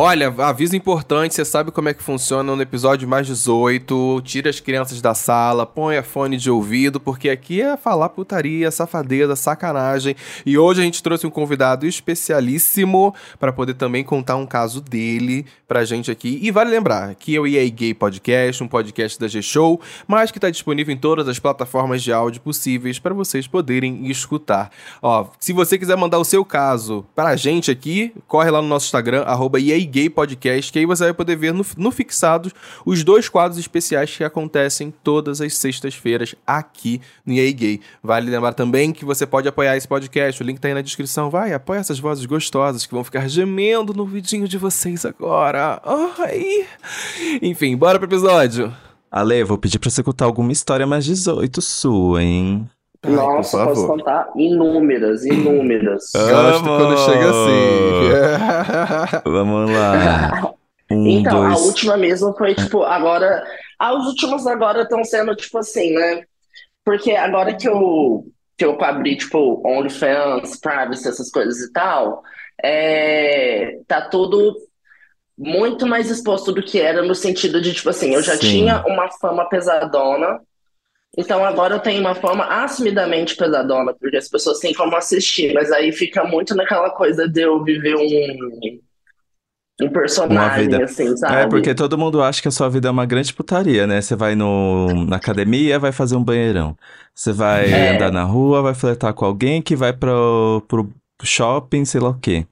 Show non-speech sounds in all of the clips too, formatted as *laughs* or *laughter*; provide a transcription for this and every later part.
Olha, aviso importante, você sabe como é que funciona no episódio mais 18. Tira as crianças da sala, põe a fone de ouvido, porque aqui é falar putaria, safadeza, sacanagem. E hoje a gente trouxe um convidado especialíssimo para poder também contar um caso dele pra gente aqui. E vale lembrar que eu e a Gay Podcast, um podcast da G-Show, mas que tá disponível em todas as plataformas de áudio possíveis para vocês poderem escutar. Ó, se você quiser mandar o seu caso pra gente aqui, corre lá no nosso Instagram, arroba Gay Podcast, que aí você vai poder ver no, no Fixados os dois quadros especiais que acontecem todas as sextas-feiras aqui no EA Gay. Vale lembrar também que você pode apoiar esse podcast, o link tá aí na descrição. Vai, apoia essas vozes gostosas que vão ficar gemendo no vidinho de vocês agora. Ai. Enfim, bora pro episódio. Ale, vou pedir pra você contar alguma história mais 18 sua, hein? Ai, Nossa, posso contar inúmeras, inúmeras. Gosto quando chega assim. *laughs* Vamos lá. *laughs* Um, então, dois... a última mesmo foi, tipo, agora. As últimas agora estão sendo, tipo assim, né? Porque agora que eu, que eu abri, tipo, OnlyFans, Privacy, essas coisas e tal, é, tá tudo muito mais exposto do que era, no sentido de, tipo assim, eu já Sim. tinha uma fama pesadona então agora eu tenho uma forma assumidamente pesadona, porque as pessoas têm como assistir, mas aí fica muito naquela coisa de eu viver um, um personagem, assim, sabe? É, porque todo mundo acha que a sua vida é uma grande putaria, né? Você vai no, na academia, vai fazer um banheirão. Você vai é. andar na rua, vai flertar com alguém que vai pro, pro shopping, sei lá o quê.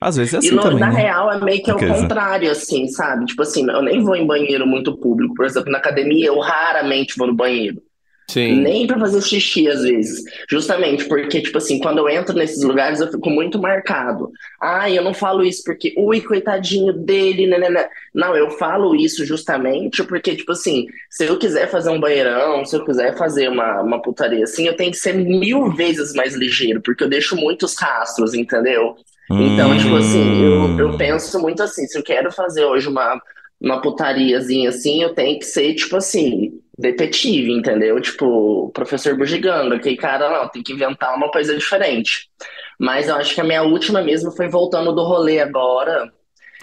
Às vezes é assim e no, também, na né? real é meio que o contrário, assim, sabe? Tipo assim, eu nem vou em banheiro muito público. Por exemplo, na academia eu raramente vou no banheiro. Sim. Nem pra fazer xixi às vezes. Justamente porque, tipo assim, quando eu entro nesses lugares eu fico muito marcado. Ah, eu não falo isso porque, ui, coitadinho dele, né, né, né. Não, eu falo isso justamente porque, tipo assim, se eu quiser fazer um banheirão, se eu quiser fazer uma, uma putaria assim, eu tenho que ser mil vezes mais ligeiro, porque eu deixo muitos rastros, entendeu? Então, tipo assim, eu, eu hum. penso muito assim, se eu quero fazer hoje uma, uma putariazinha assim, eu tenho que ser, tipo assim, detetive, entendeu? Tipo, professor bugiganga, aquele cara, não, tem que inventar uma coisa diferente. Mas eu acho que a minha última mesmo foi voltando do rolê agora,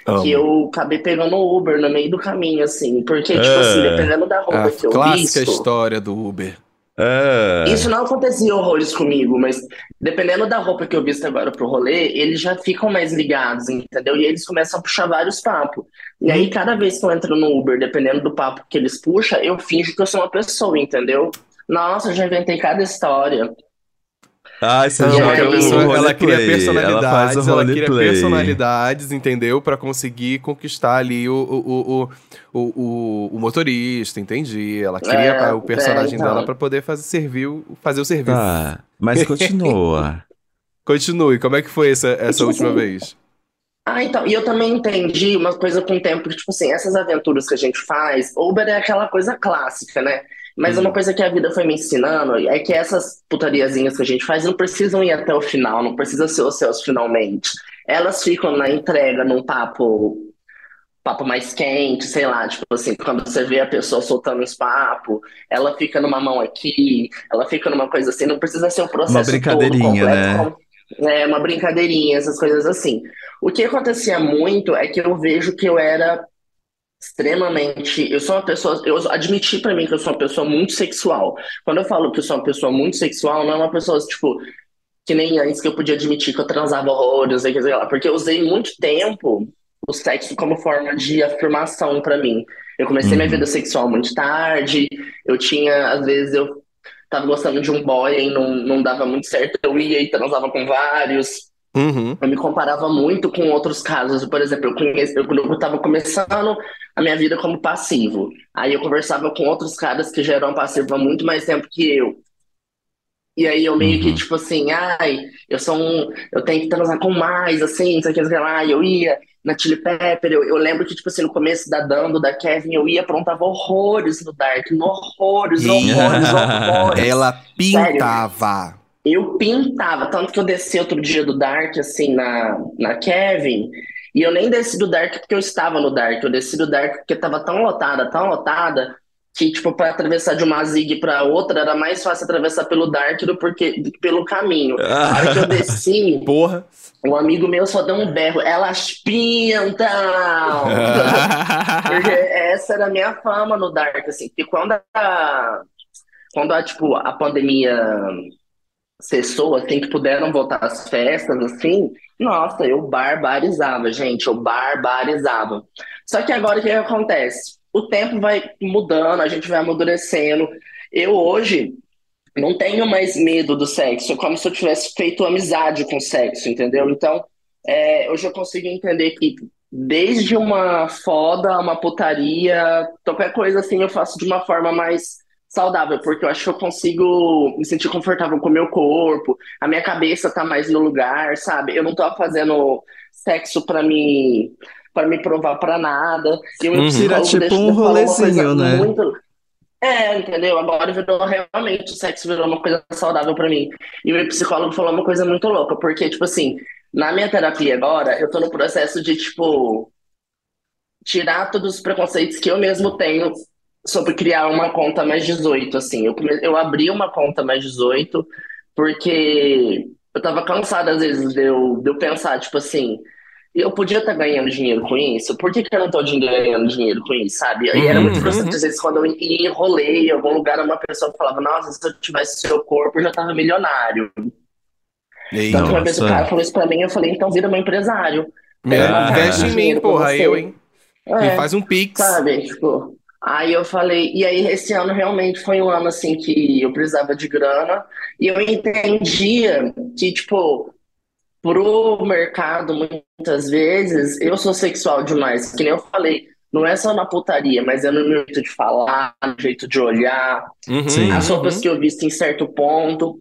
Amo. que eu acabei pegando o Uber no meio do caminho, assim, porque, tipo é. assim, dependendo da roupa a que eu clássica visto... história do Uber. É. Isso não acontecia horrores comigo, mas dependendo da roupa que eu visto agora pro rolê, eles já ficam mais ligados, entendeu? E eles começam a puxar vários papos. E aí, cada vez que eu entro no Uber, dependendo do papo que eles puxam, eu finjo que eu sou uma pessoa, entendeu? Nossa, já inventei cada história. Ah, você então, joga pessoa, ela cria personalidades, ela, ela cria personalidades, entendeu? Para conseguir conquistar ali o, o, o, o, o, motorista, entendi. Ela cria é, o personagem é, então. dela para poder fazer, servir, fazer o serviço. Ah, mas continua. *laughs* Continue, como é que foi essa, essa tipo última assim, vez? Ah, então, e eu também entendi uma coisa com o tempo, que, tipo assim, essas aventuras que a gente faz, Uber é aquela coisa clássica, né? Mas uma uhum. coisa que a vida foi me ensinando é que essas putariazinhas que a gente faz não precisam ir até o final, não precisa ser os seus finalmente. Elas ficam na entrega, num papo papo mais quente, sei lá, tipo assim, quando você vê a pessoa soltando os papos, ela fica numa mão aqui, ela fica numa coisa assim, não precisa ser um processo uma brincadeirinha, todo né? É, uma brincadeirinha, essas coisas assim. O que acontecia muito é que eu vejo que eu era extremamente. Eu sou uma pessoa. Eu admiti para mim que eu sou uma pessoa muito sexual. Quando eu falo que eu sou uma pessoa muito sexual, não é uma pessoa, tipo, que nem antes que eu podia admitir que eu transava horrores, sei lá, porque eu usei muito tempo o sexo como forma de afirmação para mim. Eu comecei uhum. minha vida sexual muito tarde, eu tinha, às vezes, eu tava gostando de um boy e não, não dava muito certo, eu ia e transava com vários. Uhum. Eu me comparava muito com outros casos. Por exemplo, eu, conheci, eu, eu estava começando a minha vida como passivo. Aí eu conversava com outros caras que já eram passivos há muito mais tempo que eu. E aí eu meio uhum. que, tipo assim, ai, eu sou um. Eu tenho que transar com mais, assim, não sei o que, lá. Eu ia na Chili Pepper, eu, eu lembro que, tipo assim, no começo da Dando, da Kevin, eu ia aprontava horrores no Dark, horrores, horrores, horrores. *laughs* Ela pintava. Sério. Eu pintava, tanto que eu desci outro dia do Dark, assim, na, na Kevin, e eu nem desci do Dark porque eu estava no Dark, eu desci do Dark porque tava tão lotada, tão lotada, que, tipo, para atravessar de uma zig para outra era mais fácil atravessar pelo Dark do, porque, do que pelo caminho. *laughs* A hora que eu desci, Porra. um amigo meu só deu um berro. Elas pintam! *laughs* Porque essa era a minha fama no Dark, assim. Porque quando a, quando a, tipo, a pandemia cessou, assim, que puderam voltar às festas, assim, nossa, eu barbarizava, gente, eu barbarizava. Só que agora o que acontece? O tempo vai mudando, a gente vai amadurecendo. Eu hoje não tenho mais medo do sexo, é como se eu tivesse feito amizade com o sexo, entendeu? Então, é, hoje eu consigo entender que desde uma foda, uma putaria, qualquer coisa assim, eu faço de uma forma mais saudável, porque eu acho que eu consigo me sentir confortável com o meu corpo, a minha cabeça tá mais no lugar, sabe? Eu não tô fazendo sexo pra me para me provar pra nada. E meu Uhum. Tira tipo um eu rolezinho, né? muito- É, entendeu? Agora virou realmente, o sexo virou uma coisa saudável pra mim. E o meu psicólogo falou uma coisa muito louca, porque, tipo assim, na minha terapia agora, eu tô no processo de, tipo, tirar todos os preconceitos que eu mesmo tenho sobre criar uma conta mais 18, assim. Eu, eu abri uma conta mais 18 porque eu tava cansado, às vezes, de eu, de eu pensar, tipo assim, eu podia estar ganhando dinheiro com isso, por que que eu não tô ganhando dinheiro com isso, sabe? E era muito Uhum, frustrante, uhum. às vezes, quando eu ia em algum lugar, uma pessoa falava, nossa, se eu tivesse seu corpo, eu já tava milionário. Ei, Então, uma vez o cara falou isso pra mim, eu falei, então vira meu empresário. Ah. investe em mim, porra, eu, hein? É. faz um pix. Sabe, tipo, aí eu falei, e aí esse ano realmente foi um ano assim que eu precisava de grana e eu entendia que, tipo, pro mercado, muitas vezes, eu sou sexual demais, que nem eu falei, não é só na putaria, mas é no meu jeito de falar, no jeito de olhar, Uhum, as roupas uhum. que eu visto em certo ponto.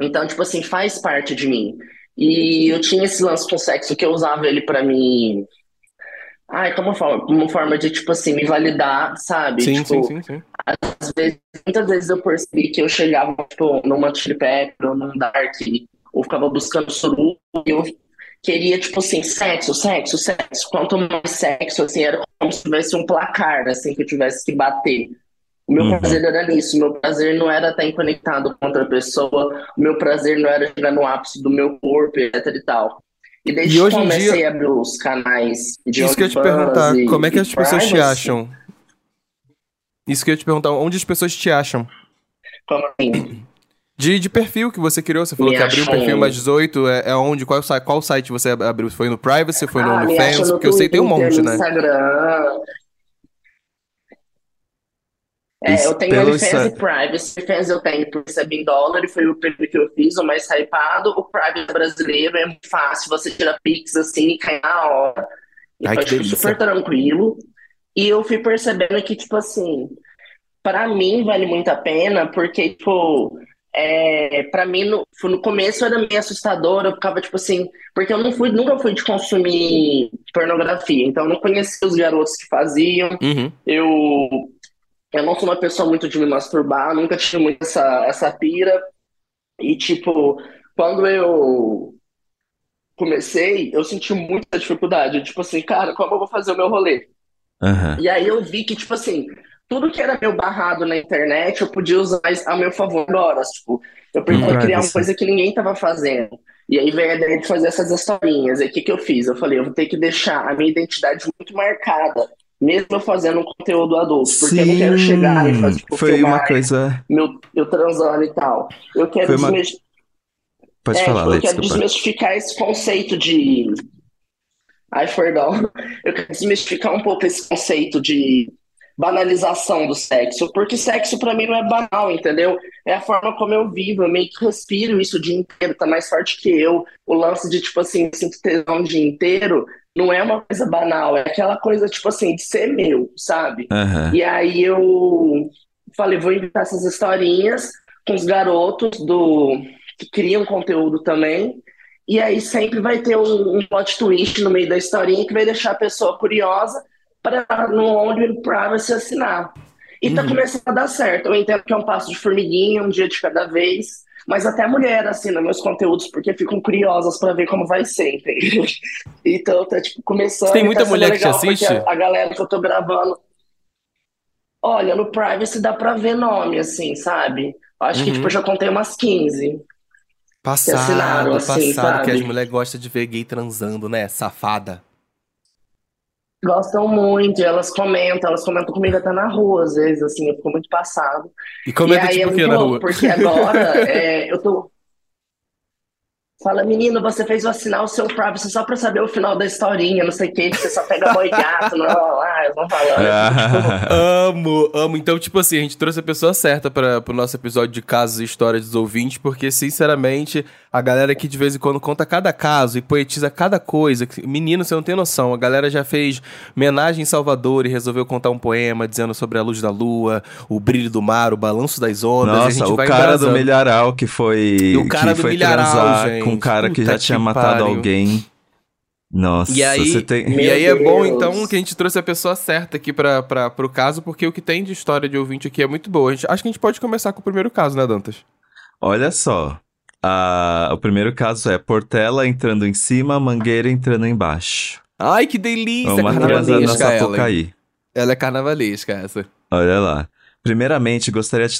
Então, tipo assim, faz parte de mim. E eu tinha esse lance com sexo que eu usava ele pra me. Ai, como forma, como forma de, tipo assim, me validar, sabe? Sim, Tipo, sim, sim, sim. às vezes, muitas vezes eu percebi que eu chegava, tipo, numa Chili Pepper ou num Dark, ou ficava buscando suruba, e eu queria, tipo assim, sexo, sexo, sexo. Quanto mais sexo, assim, era como se tivesse um placar, assim, que eu tivesse que bater. O meu Uhum. prazer era nisso, o meu prazer não era estar conectado com outra pessoa, o meu prazer não era chegar no ápice do meu corpo, etc e tal. E desde E que hoje em comecei dia- a abrir os canais de Isso que eu ia te perguntar, e- como é que as pessoas te privacy, acham? Isso que eu ia te perguntar, onde as pessoas te acham? Como assim? De, de perfil que você criou, você falou Me que abriu o perfil mais 18, é, é onde? Qual, site- qual site você abriu? Foi no Privacy, foi no Ah, OnlyFans? no Porque eu sei tem um monte, no né? Instagram. É, eu tenho OnlyFans e Privacy. OnlyFans eu tenho por receber em dólar e foi o primeiro que eu fiz, o mais hypado. O Privacy brasileiro é muito fácil, você tira Pix assim e cai na hora. Então, Ai, que tipo, super tranquilo. E eu fui percebendo que, tipo assim, pra mim vale muito a pena, porque, tipo, é, pra mim no, no começo era meio assustador, eu ficava, tipo assim, porque eu não fui, nunca fui de consumir pornografia, então eu não conhecia os garotos que faziam, Uhum. eu, eu não sou uma pessoa muito de me masturbar, nunca tive muito essa, essa pira. E, tipo, quando eu comecei, eu senti muita dificuldade. Tipo assim, cara, como eu vou fazer o meu rolê? Aham. E aí eu vi que, tipo assim, tudo que era meu barrado na internet, eu podia usar a meu favor agora. Tipo, eu Hum, criar uma coisa que ninguém tava fazendo. E aí veio a ideia de fazer essas historinhas. E o que que eu fiz? Eu falei, eu vou ter que deixar a minha identidade muito marcada, mesmo eu fazendo um conteúdo adulto, porque eu não quero chegar e fazer, tipo, Foi uma coisa. meu, eu transando e tal. Eu quero Foi uma- Pode é, falar, tipo, eu quero desculpa. desmistificar esse conceito de. Ai, perdão. *laughs* Eu quero desmistificar um pouco esse conceito de banalização do sexo, porque sexo pra mim não é banal, entendeu? É a forma como eu vivo, eu meio que respiro isso o dia inteiro, tá mais forte que eu. O lance de, tipo assim, sinto tesão o dia inteiro não é uma coisa banal, é aquela coisa, tipo assim, de ser meu, sabe? Aham. E aí eu falei, vou inventar essas historinhas com os garotos do que criam conteúdo também. E aí sempre vai ter um, um plot twist no meio da historinha que vai deixar a pessoa curiosa para no Only Privacy assinar. E tá Uhum. começando a dar certo. Eu entendo que é um passo de formiguinha, um dia de cada vez. Mas até mulher assina meus conteúdos porque ficam curiosas para ver como vai ser, entende? *laughs* Então tá tipo começando. Tem e muita tá mulher que te assiste? A, a galera que eu tô gravando. Olha, no privacy dá pra ver nome, assim, sabe? Acho que, Uhum. tipo, eu já contei umas 15. Passado, assinaram, assim, passado, que as sabe? mulheres gostam de ver gay transando, né? Safada. Gostam muito, elas comentam, elas comentam comigo até na rua, às vezes, assim, eu fico muito passado. E comenta e aí tipo é que na rua? porque agora *laughs* é, eu tô. Fala, menino, você fez eu assinar o seu privacy só pra saber o final da historinha, não sei o que, que você só pega boi gato, não, lá, eu vou falando. Ah. *laughs* Amo, amo. Então, tipo assim, a gente trouxe a pessoa certa para pro nosso episódio de casos e histórias dos ouvintes, porque, sinceramente, a galera aqui de vez em quando conta cada caso e poetiza cada coisa. Menino, você não tem noção. A galera já fez homenagem em Salvador e resolveu contar um poema dizendo sobre a luz da lua, o brilho do mar, o balanço das ondas. e a Nossa, gente o vai cara do embrasando. milharal que foi, O cara que do foi milharal, gente. Um cara que Puta já tinha que matado pariu. alguém. Nossa, E aí, você tem... E aí é bom, então, que a gente trouxe a pessoa certa aqui pra, pra, pro caso, porque o que tem de história de ouvinte aqui é muito boa. A gente- acho que a gente pode começar com o primeiro caso, né, Dantas? Olha só. a- o primeiro caso é Portela entrando em cima, Mangueira entrando embaixo. Ai, que delícia! Uma na carnavalesca ela. Ela é carnavalesca, essa. Olha lá. Primeiramente, gostaria de,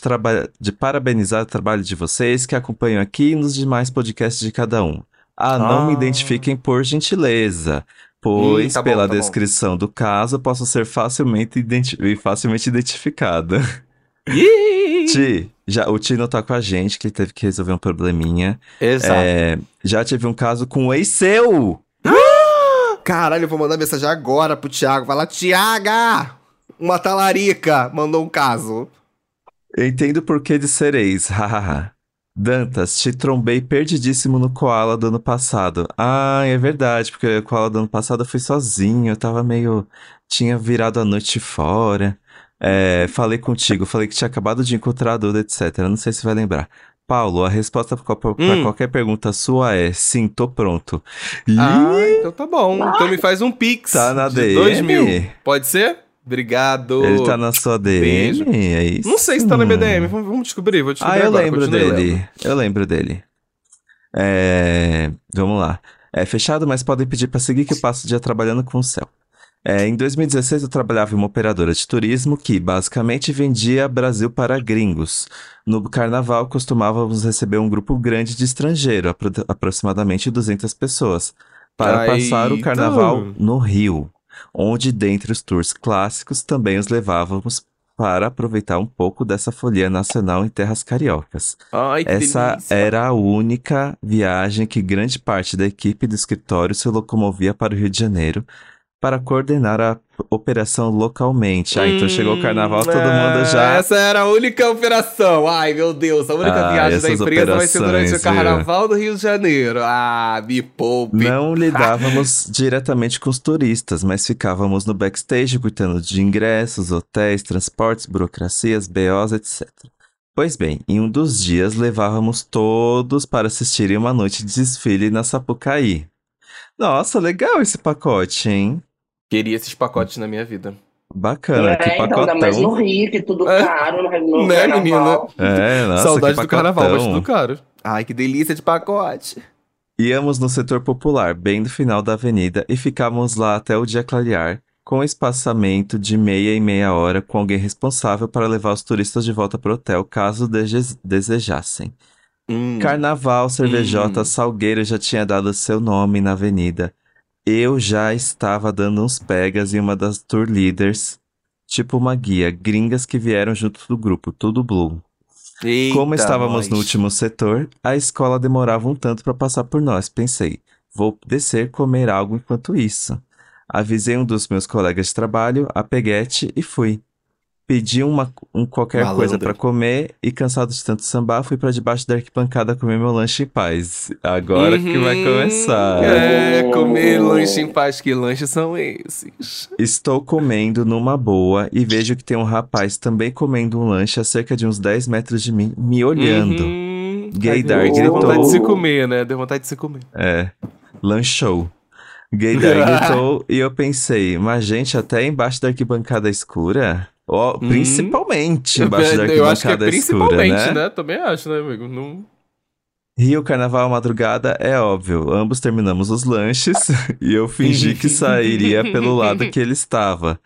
de parabenizar o trabalho de vocês que acompanham aqui e nos demais podcasts de cada um. Ah, não Ah. me identifiquem por gentileza, pois Hum, tá bom, pela tá bom. descrição do caso posso ser facilmente, identi- facilmente identificada. Ih! *laughs* Ti, já, o Ti não tá com a gente, que ele teve que resolver um probleminha. Exato. É, já tive um caso com um ex seu. *gasps* Caralho, eu vou mandar mensagem agora pro Thiago. Fala, Tiaga! Uma talarica mandou um caso. Entendo por que de ser ex, *laughs* hahaha. Dantas, te trombei perdidíssimo no Koala do ano passado. Ah, é verdade, porque o Koala do ano passado eu fui sozinho, eu tava meio. Tinha virado a noite fora. É, falei contigo, falei que tinha acabado de encontrar a Duda, etc. Não sei se vai lembrar. Paulo, a resposta pra, pra Hum. qualquer pergunta sua é sim, tô pronto. Ah, então tá bom. Então me faz um pix. Tá na de DM? dois mil. Pode ser? Obrigado. ele tá na sua DM, Beijo. é isso? Não sei se tá na minha DM. Vamos vamos descobrir. Vou descobrir Ah, eu agora. lembro continue dele. lendo. Eu lembro dele. É, Vamos lá. É fechado, mas podem pedir pra seguir que eu passo o dia trabalhando com o céu. É, em 2016 eu trabalhava em uma operadora de turismo que basicamente vendia Brasil para gringos. No carnaval costumávamos receber um grupo grande de estrangeiro, apro- aproximadamente 200 pessoas, para passar o carnaval no Rio, onde dentre os tours clássicos também os levávamos para aproveitar um pouco dessa folia nacional em terras cariocas. Ai, Essa delícia. era a única viagem que grande parte da equipe do escritório se locomovia para o Rio de Janeiro para coordenar a operação localmente. Ah, então chegou o carnaval, todo mundo Ah, já. Essa era a única operação. Ai, meu Deus. A única Ah, viagem da empresa vai ser durante o carnaval do Rio de Janeiro. Ah, me poupe. Não lidávamos diretamente com os turistas, mas ficávamos no backstage cuidando de ingressos, hotéis, transportes, burocracias, BOs, etc. Pois bem, em um dos dias levávamos todos para assistirem uma noite de desfile na Sapucaí. Nossa, legal esse pacote, hein? Queria esses pacotes na minha vida. Bacana, É, que então, ainda mais no pacotão. Rio, que tudo É. caro no, no Né, carnaval. É, nossa, Saudade do carnaval, mas pacotão. tudo caro. Ai, que delícia de pacote. Íamos no setor popular, bem do final da avenida, e ficávamos lá até o dia clarear, com espaçamento de meia e meia hora, com alguém responsável para levar os turistas de volta para o hotel, caso dese- desejassem. Hum. Carnaval, Cervejota, Hum. Salgueiro já tinha dado seu nome na avenida. Eu já estava dando uns pegas em uma das tour leaders, tipo uma guia, gringas que vieram junto do grupo, tudo blue. Eita, Como estávamos nós. no último setor, a escola demorava um tanto para passar por nós. Pensei, vou descer comer algo enquanto isso. Avisei um dos meus colegas de trabalho, a Peguete, e fui. Pedi uma, um qualquer Malandro. coisa para comer e, cansado de tanto sambar, fui para debaixo da arquibancada comer meu lanche em paz. Agora que vai Uhum. começar. É, comer lanche em paz. Que lanches são esses? Estou comendo numa boa e vejo que tem um rapaz também comendo um lanche a cerca de uns 10 metros de mim, me olhando. Uhum. Gaydar Ai, Deu gritou. vontade de se comer, né? Deu vontade de se comer. É, lanchou. Gaydar gritou *laughs* e eu pensei, mas gente, até embaixo da arquibancada escura? Hum. principalmente embaixo da *laughs* Eu acho que é arquibancada escura, principalmente, né? né? Também acho, né, amigo? Não... Rio, carnaval, madrugada, é óbvio. Ambos terminamos os lanches *laughs* e eu fingi que sairia pelo lado que ele estava.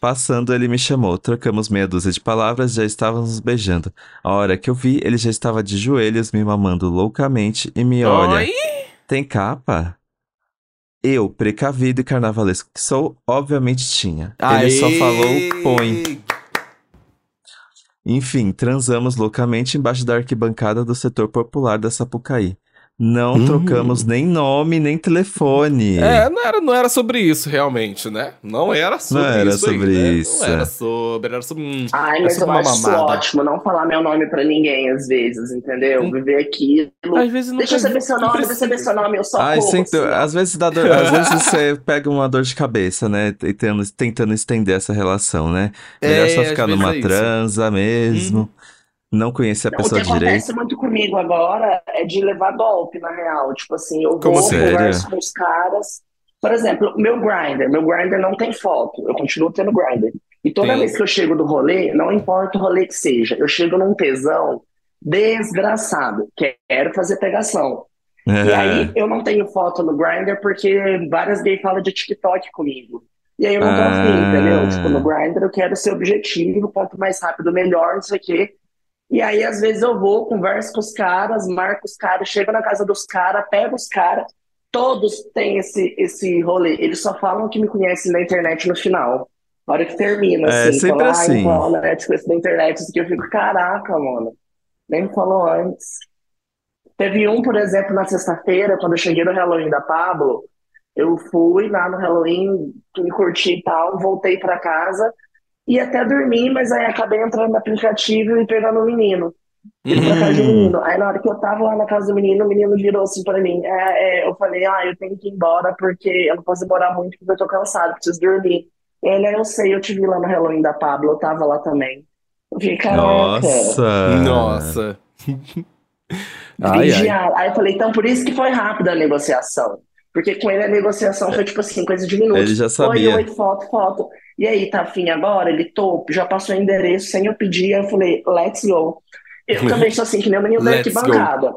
Passando, ele me chamou. Trocamos meia dúzia de palavras, já estávamos nos beijando. A hora que eu vi, ele já estava de joelhos, me mamando loucamente e me olha. Oi? Tem capa? Eu, precavido e carnavalesco que sou, obviamente tinha. Ele só Aê! falou põe. Enfim, transamos loucamente embaixo da arquibancada do setor popular da Sapucaí. Não Hum. trocamos nem nome, nem telefone. É, não era, não era sobre isso, realmente, né? Não era sobre Não era isso. aí, sobre né? isso. Não era sobre, era sobre. hum, Ai, mas eu acho ótimo, não falar meu nome pra ninguém às vezes, entendeu? Viver aquilo. Às vezes não Deixa eu saber seu nome, deixa eu saber seu nome, eu só Ai, corro, sem assim, às vezes dá dor, às vezes você *laughs* pega uma dor de cabeça, né? Tentando, tentando estender essa relação, né? Melhor É, só ficar numa é transa mesmo. Não conhecer a Não, o que pessoa direito. acontece muito comigo agora é de levar golpe, na real. Tipo assim, eu Como vou, assim? converso com os caras. Por exemplo, meu grinder, meu grinder não tem foto. Eu continuo tendo grinder. E toda Sim. vez que eu chego do rolê, não importa o rolê que seja, eu chego num tesão desgraçado. Quero fazer pegação. E É. aí eu não tenho foto no Grindr porque várias gays falam de TikTok comigo. E aí eu não tô afim, Ah. entendeu? Tipo, no Grindr eu quero ser objetivo, quanto mais rápido melhor, não sei o quê. E aí às vezes eu vou, converso com os caras, marco os caras, chego na casa dos caras, pego os caras, todos têm esse, esse rolê. Eles só falam que me conhecem na internet no final. Na hora que termina, É, assim, sempre fala, assim. então, né, te conheço da internet, isso aqui eu fico, caraca, mano. Nem me falou antes. Teve um, por exemplo, na sexta-feira, quando eu cheguei no Halloween da Pablo, eu fui lá no Halloween, me curti e tal, voltei pra casa e até dormi, mas aí acabei entrando no aplicativo e pegando o menino. Ele foi pra casa do Hum. menino. Aí na hora que eu tava lá na casa do menino, o menino virou assim pra mim. É, é, eu falei, ah, eu tenho que ir embora porque eu não posso demorar muito porque eu tô cansado, preciso dormir. Ele, "Ah, eu sei, eu te vi lá no Halloween da Pablo, eu tava lá também. Eu fiquei, caraca. Nossa. Nossa. *laughs* Ai, ai. Aí eu falei, então por isso que foi rápida a negociação. Porque com ele a negociação foi tipo assim, coisa de minutos. Ele já Oi, sabia. oi, foto, foto. E aí, tá afim agora? Ele top, já passou o endereço sem eu pedir. Aí eu falei, let's go. Eu *laughs* também sou assim, que nem o menino da go. arquibancada.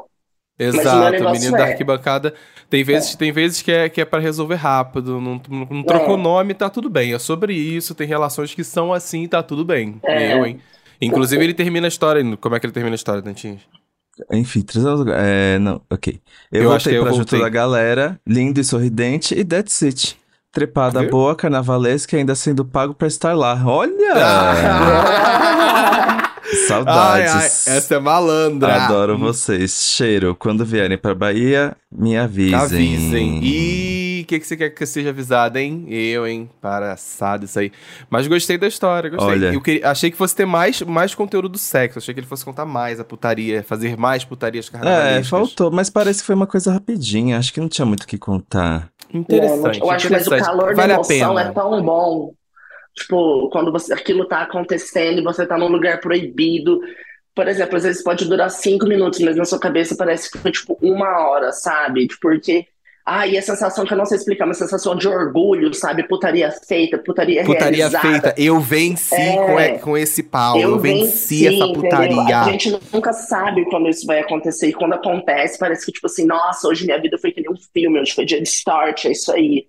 Exato, o menino da é- arquibancada. Tem vezes, tem vezes que é, que é para resolver rápido, não, não, não trocou É. nome, tá tudo bem. É sobre isso, tem relações que são assim, tá tudo bem. É. Eu, hein? Inclusive, ele termina a história. Como é que ele termina a história, Dantinhos? Enfim, três anos. É, não, ok. Eu, Eu acho voltei que eu pra junto voltei. da galera, lindo e sorridente, e that's it. Trepada Viu? boa, carnavalesca e ainda sendo pago pra estar lá. Olha! Ah! *laughs* Saudades. Ai, ai, essa é malandra. Adoro vocês. Cheiro. Quando vierem pra Bahia, me avisem. Avisem. E o que, que você quer que eu seja avisado, hein? Eu, hein? Paraçado isso aí. Mas gostei da história, gostei. Olha. Eu queria- achei que fosse ter mais, mais conteúdo do sexo. Achei que ele fosse contar mais a putaria, fazer mais putarias É, carnavalescas. faltou, mas parece que foi uma coisa rapidinha. Acho que não tinha muito o que contar. Interessante. Eu acho que o calor vale da emoção é tão bom. Tipo, quando você, aquilo tá acontecendo e você tá num lugar proibido. Por exemplo, às vezes pode durar cinco minutos, mas na sua cabeça parece que foi tipo uma hora, sabe? Tipo, Porque. Ah, e a sensação que eu não sei explicar, uma sensação de orgulho, sabe? Putaria feita, putaria, Putaria realizada. feita. Eu venci É. com, esse pau. Eu, venci, essa entendeu? putaria. A gente nunca sabe quando isso vai acontecer. E quando acontece, parece que, tipo assim, nossa, hoje minha vida foi que nem um filme, hoje foi dia de start, é isso aí.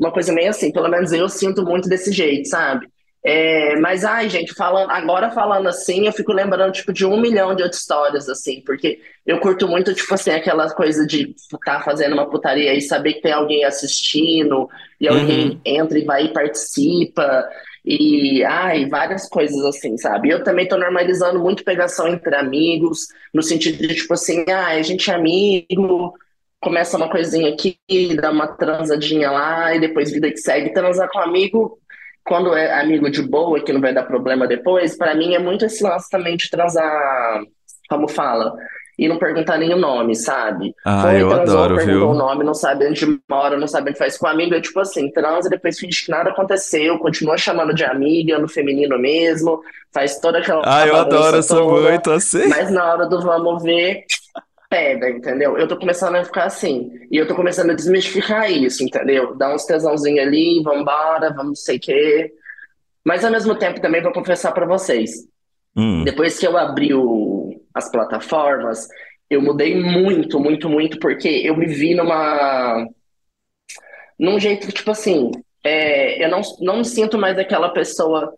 Uma coisa meio assim, pelo menos eu sinto muito desse jeito, sabe? É, mas, ai, gente, falando, agora falando assim, eu fico lembrando, tipo, de um milhão de outras histórias, assim, porque eu curto muito, tipo assim, aquela coisa de estar fazendo uma putaria e saber que tem alguém assistindo, e alguém Uhum. entra e vai e participa, e, ai, várias coisas assim, sabe? Eu também tô normalizando muito pegação entre amigos, no sentido de, tipo assim, ah, a gente é amigo, começa uma coisinha aqui, dá uma transadinha lá, e depois vida que segue. Transar com amigo, quando é amigo de boa, que não vai dar problema depois, pra mim é muito esse lance também de transar, como fala, e não perguntar nem o nome, sabe? Ah, Foi, eu transou, adoro, perguntou viu? o nome, não sabe onde mora, não sabe onde faz com amigo, é tipo assim, transa, depois finge que nada aconteceu, continua chamando de amiga, no feminino mesmo, faz toda aquela Ah, eu adoro, eu sou toda, muito assim. mas na hora do vamos ver, pega, entendeu? Eu tô começando a ficar assim, e eu tô começando a desmistificar isso, entendeu? Dar uns tesãozinhos ali, vambora, vamos não sei o quê. Mas ao mesmo tempo também vou confessar pra vocês, Hum. depois que eu abri o- as plataformas, Eu mudei muito, muito, muito, porque eu me vi numa. num jeito que, tipo assim, é, eu não, não me sinto mais aquela pessoa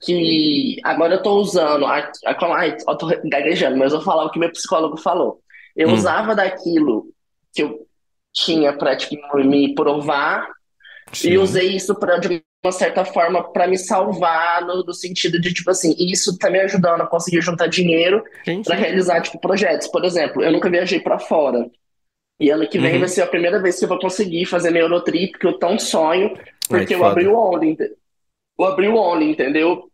que agora eu tô usando. A, a, ai, eu tô gaguejando, mas eu vou falar o que meu psicólogo falou. Eu Hum. usava daquilo que eu tinha pra tipo, me provar e Sim. usei isso para de uma certa forma para me salvar no, no sentido de tipo assim, isso tá me ajudando a conseguir juntar dinheiro para realizar tipo projetos. Por exemplo, eu nunca viajei para fora. E ano que vem Uhum. vai ser a primeira vez que eu vou conseguir fazer meu Eurotrip, que eu tão sonho, Ai, porque que eu foda. abri o Only, eu abri o Only, entendeu?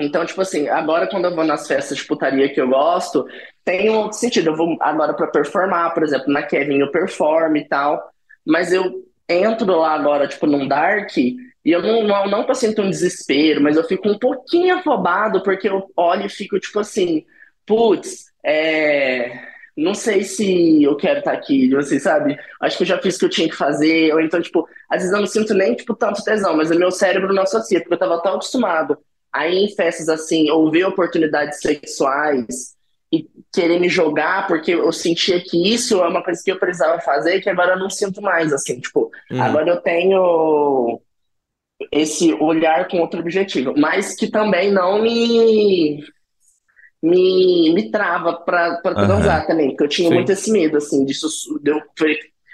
Então, tipo assim, agora quando eu vou nas festas de putaria que eu gosto, tem um outro sentido. Eu vou agora pra performar, por exemplo, na Kevin eu performo e tal, mas eu entro lá agora, tipo, num dark, e eu não, não, não sinto um desespero, mas eu fico um pouquinho afobado, porque eu olho e fico, tipo assim, putz, é... Não sei se eu quero estar aqui, você sabe? Acho que eu já fiz o que eu tinha que fazer, ou então, tipo, às vezes eu não sinto nem, tipo, tanto tesão, mas o meu cérebro não associa, porque eu tava tão acostumado a ir em festas assim, ou ver oportunidades sexuais e querer me jogar, porque eu sentia que isso é uma coisa que eu precisava fazer, que agora eu não sinto mais, assim, tipo, Uhum. agora eu tenho esse olhar com outro objetivo, mas que também não me me, me trava Aham. transar também, porque eu tinha Sim. muito esse medo, assim, disso, de eu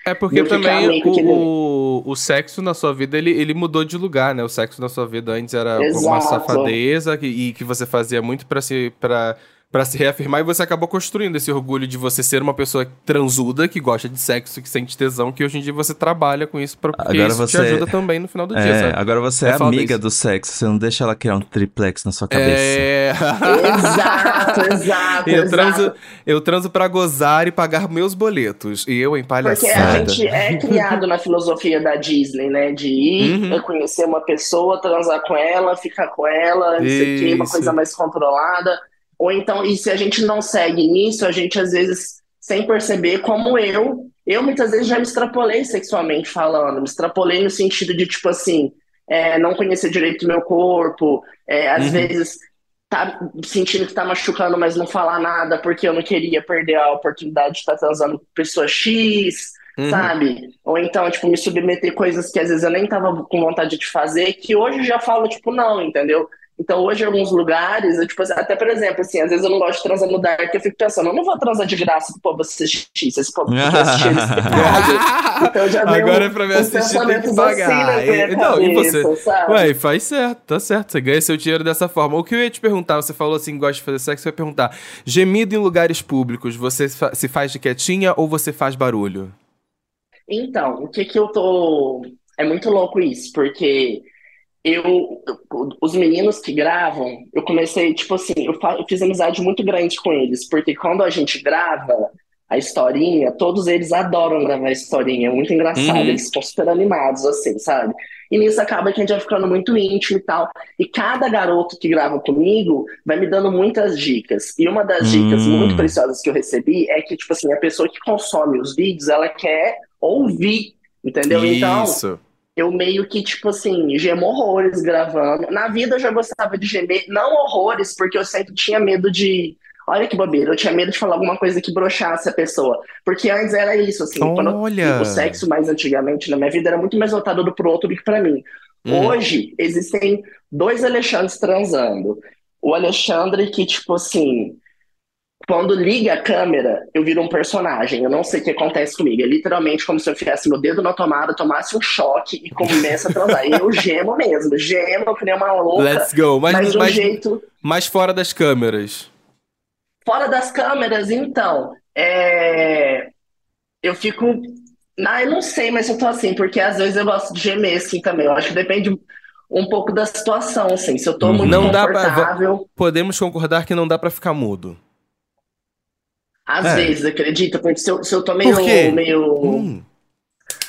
É porque também o, o, o sexo na sua vida, ele, ele mudou de lugar, né? O sexo na sua vida antes era uma Exato. safadeza que- e que você fazia muito pra se, pra, pra se reafirmar e você acabou construindo esse orgulho de você ser uma pessoa transuda, que gosta de sexo, que sente tesão, que hoje em dia você trabalha com isso, pra, porque Agora isso te você- ajuda também no final do dia, É, sabe? agora você É é, amiga isso. do sexo, você não deixa ela criar um triplex na sua cabeça. É. Exato, *laughs* exato, Eu exato. transo, eu transo pra gozar e pagar meus boletos. E eu em Porque palhaçada. a gente é criado na filosofia da Disney, né? De ir, Uhum. conhecer uma pessoa, transar com ela, ficar com ela, não sei o quê, uma coisa mais controlada. Ou então, e se a gente não segue nisso, a gente às vezes, sem perceber, como eu, eu muitas vezes já me extrapolei sexualmente falando, me extrapolei no sentido de, tipo assim, é, não conhecer direito o meu corpo, é, às Uhum. vezes tá sentindo que tá machucando, mas não falar nada porque eu não queria perder a oportunidade de estar transando com pessoa X, Uhum. sabe? Ou então, tipo, me submeter coisas que às vezes eu nem tava com vontade de fazer, que hoje eu já falo, tipo, não, entendeu? Então, hoje, em alguns lugares, eu, tipo, assim, até por exemplo, assim, às vezes eu não gosto de transar no dark, eu fico pensando, eu não vou transar de graça pro povo assistir, se esse povo quer assistir, eles. Então, já Agora um- é pra me assistir, tem que pensamentos pagar. assim E- não, e cabeça, você? sabe? Ué, faz certo, tá certo. Você ganha seu dinheiro dessa forma. O que eu ia te perguntar, você falou assim, gosta de fazer sexo, eu ia perguntar: gemido em lugares públicos, você se faz de quietinha ou você faz barulho? Então, o que que eu tô. É muito louco isso, porque eu. Os meninos que gravam, eu comecei, tipo assim, eu, eu fiz amizade muito grande com eles, porque quando a gente grava a historinha, todos eles adoram gravar a historinha, é muito engraçado, Uhum. eles ficam super animados, assim, sabe? E nisso acaba que a gente vai ficando muito íntimo e tal. E cada garoto que grava comigo vai me dando muitas dicas. E uma das dicas Hum. muito preciosas que eu recebi é que, tipo assim, a pessoa que consome os vídeos, ela quer ouvir, entendeu? Então, Isso. Eu meio que, tipo assim, gemo horrores gravando. Na vida eu já gostava de gemer, não horrores, porque eu sempre tinha medo de. Olha que bobeira, eu tinha medo de falar alguma coisa que broxasse a pessoa. Porque antes era isso, assim, quando eu- Olha. o sexo mais antigamente na minha vida era muito mais voltado do pro outro do que pra mim. Uhum. Hoje existem dois Alexandres transando. O Alexandre que, tipo assim, quando liga a câmera, eu viro um personagem. Eu não sei o que acontece comigo. É literalmente como se eu enfiasse meu dedo na tomada, tomasse um choque e começa a transar. E eu gemo mesmo, gemo que nem uma louca, Let's go. Mas, mas de um mas, jeito mas fora das câmeras. fora das câmeras, então. É... Eu fico. Ah, eu não sei, mas eu tô assim, porque às vezes eu gosto de gemer assim também. Eu acho que depende um pouco da situação, assim. Se eu tô muito Não dá pra- confortável, Podemos concordar que não dá pra ficar mudo. Às É. vezes, acredita? Porque se eu, se eu tô meio, meio. Hum.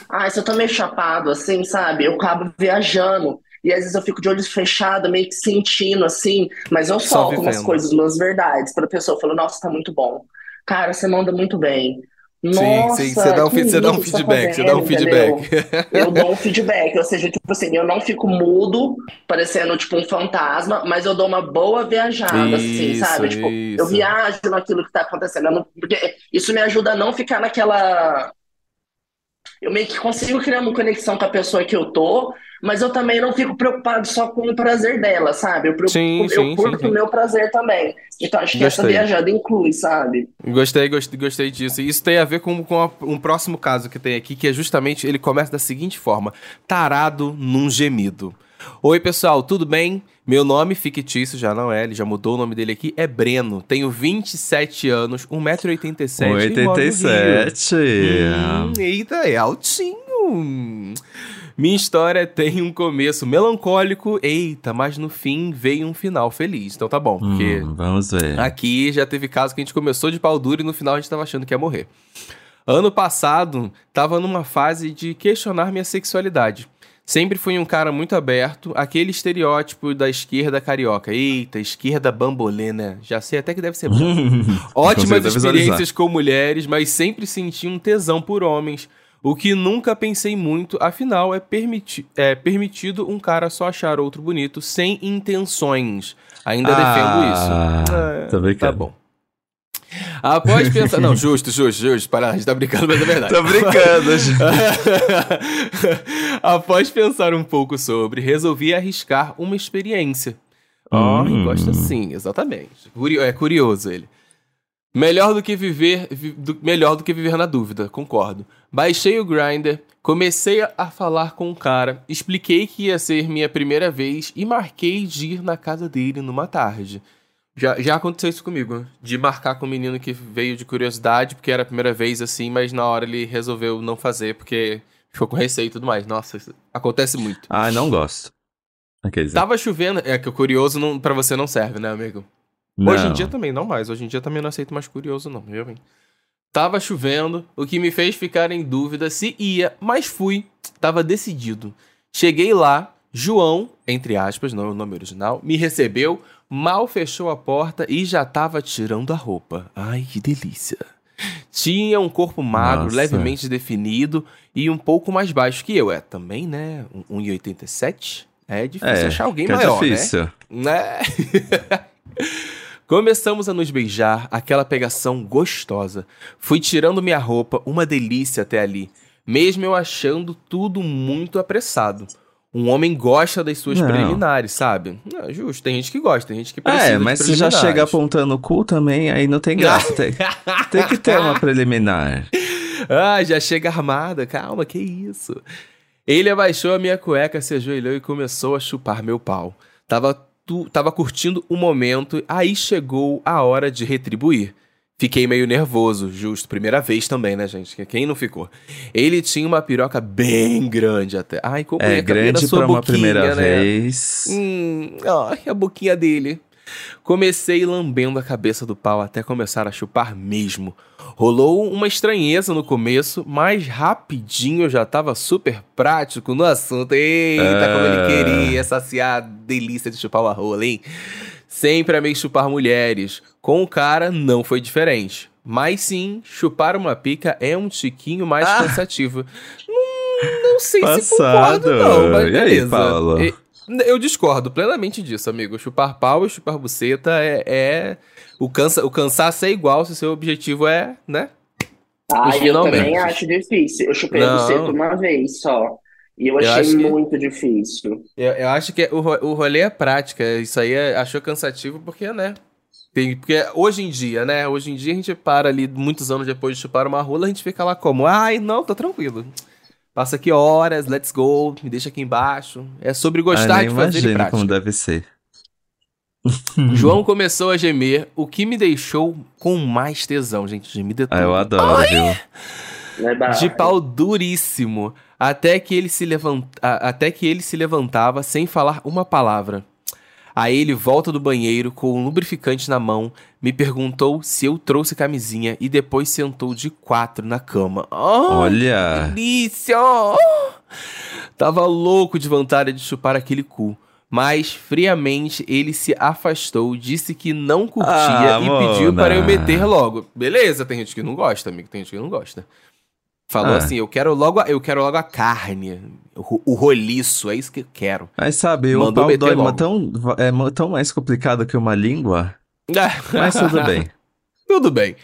Ah, se eu tô meio chapado, assim, sabe? Eu acabo viajando. E às vezes eu fico de olhos fechados, meio que sentindo, assim. Mas eu Só umas vivendo. coisas, umas verdades pra pessoa. Eu falo, nossa, tá muito bom. Cara, você manda muito bem. Nossa, sim, sim. Você dá um, você dá um feedback, você dá um feedback. Eu dou um feedback, ou seja, tipo assim, eu não fico mudo, parecendo tipo um fantasma, mas eu dou uma boa viajada, assim, Isso, sabe? Tipo, eu isso. viajo naquilo que tá acontecendo. eu não- porque isso me ajuda a não ficar naquela. Eu meio que consigo criar uma conexão com a pessoa que eu tô, mas eu também não fico preocupado só com o prazer dela, sabe? Eu, preocupo, Sim, eu sim, curto sim, o meu prazer também. Então acho que essa Gostei. viajada inclui, sabe? Gostei, gostei, gostei disso. E isso tem a ver com, com um próximo caso que tem aqui, que é justamente, ele começa da seguinte forma. Tarado num gemido. Oi, pessoal, tudo bem? Meu nome fictício, já não é, ele já mudou o nome dele aqui, é Breno. Tenho 27 anos, 1,87m e moro no Rio. 87. Hum, eita, é altinho. Minha história tem um começo melancólico, eita, mas no fim veio um final feliz. Então tá bom, porque Hum, vamos ver. Aqui já teve caso que a gente começou de pau duro e no final a gente tava achando que ia morrer. Ano passado, tava numa fase de questionar minha sexualidade. Sempre fui um cara muito aberto, aquele estereótipo da esquerda carioca. Eita, esquerda bambolê, né? Já sei até que deve ser bom. *laughs* Ótimas experiências com mulheres, mas sempre senti um tesão por homens. O que nunca pensei muito, afinal, é, permiti é permitido um cara só achar outro bonito sem intenções. Ainda defendo isso. Ah, É, brincando. Tá bom. Após *laughs* pensar. Não, justo, justo, justo. Para, a gente tá brincando, mas é verdade. Tô brincando. *laughs* Após pensar um pouco sobre, resolvi arriscar uma experiência. Ó, Hum. gosta sim, exatamente. Curio- é curioso ele. Melhor do que viver, vi- do- melhor do que viver na dúvida, concordo. Baixei o Grindr, comecei a falar com o cara, expliquei que ia ser minha primeira vez e marquei de ir na casa dele numa tarde. Já, já aconteceu isso comigo, de marcar com um menino que veio de curiosidade, porque era a primeira vez assim, mas na hora ele resolveu não fazer, porque ficou com receio e tudo mais. Nossa, acontece muito. ah, não gosto. Aqueles. Tava chovendo, é que o curioso não, pra você não serve, né, amigo? Não. Hoje em dia também não mais. Hoje em dia também não aceito mais curioso, não, viu, hein? Tava chovendo, o que me fez ficar em dúvida se ia, mas fui. Tava decidido. Cheguei lá, João, entre aspas, não é o nome original, me recebeu, mal fechou a porta e já tava tirando a roupa. Ai, que delícia. Tinha um corpo magro, Nossa. levemente definido e um pouco mais baixo que eu. É, também, né? Um 1,87? É difícil É, achar alguém é maior, né? difícil. Né? *laughs* Começamos a nos beijar, aquela pegação gostosa. Fui tirando minha roupa, uma delícia até ali. Mesmo eu achando tudo muito apressado. Um homem gosta das suas Não. preliminares, sabe? Não, justo, tem gente que gosta, tem gente que precisa É, mas se já chega apontando o cu também, aí não tem graça. tem, tem que ter uma preliminar. *laughs* Ah, já chega armada, calma, que isso. Ele abaixou a minha cueca, se ajoelhou e começou a chupar meu pau. Tava, tu, tava curtindo o momento, aí chegou a hora de retribuir. Fiquei meio nervoso, justo. Primeira vez também, né, gente? Quem não ficou? Ele tinha uma piroca bem grande até. Ai, como É na grande sua pra uma primeira né? vez. Hum, ai, a boquinha dele. Comecei lambendo a cabeça do pau até começar a chupar mesmo. Rolou uma estranheza no começo, mas rapidinho eu já tava super prático no assunto. Eita, como ele Ah. queria saciar a delícia de chupar uma rola, hein? Sempre amei chupar mulheres. Com o cara não foi diferente. Mas sim, chupar uma pica é um tiquinho mais Ah. cansativo. Hum, não sei se Passado. concordo, não, mas E aí, beleza. Paulo? E- eu discordo plenamente disso, amigo. Chupar pau e chupar buceta é. é- O, cansa... o cansaço é igual se o seu objetivo é, né? Ah, eu também acho difícil. Eu chupei a Não. buceta uma vez só. E eu Eu achei acho que- muito difícil. Eu, eu acho que o, ro- o rolê é prática. Isso aí é- achou cansativo porque, né? Tem, porque hoje em dia, né? Hoje em dia a gente para ali muitos anos depois de chupar uma rola, a gente fica lá como? Ai, não, tô tranquilo. Passa aqui horas, let's go, me deixa aqui embaixo. É sobre gostar ah, nem de fazer e imagino prática. como deve ser. *laughs* João começou a gemer, o que me deixou com mais tesão, gente. Gemido é Ah, eu adoro, viu? De pau duríssimo, até que ele se levanta, até que ele se levantava sem falar uma palavra. Aí ele volta do banheiro com um lubrificante na mão, me perguntou se eu trouxe camisinha e depois sentou de quatro na cama. Oh, Olha. delícia! Tava louco de vontade de chupar aquele cu. mas friamente ele se afastou, disse que não curtia Ah, e pediu Mona. para eu meter logo. Beleza, tem gente que não gosta, amigo, tem gente que não gosta. Falou Ah. assim: "Eu quero logo, a- eu quero logo a carne, o, o roliço, é isso que eu quero". Mas sabe, o Mandou pau dói tão, é tão mais complicado que uma língua, mas tudo bem. *laughs* Tudo bem.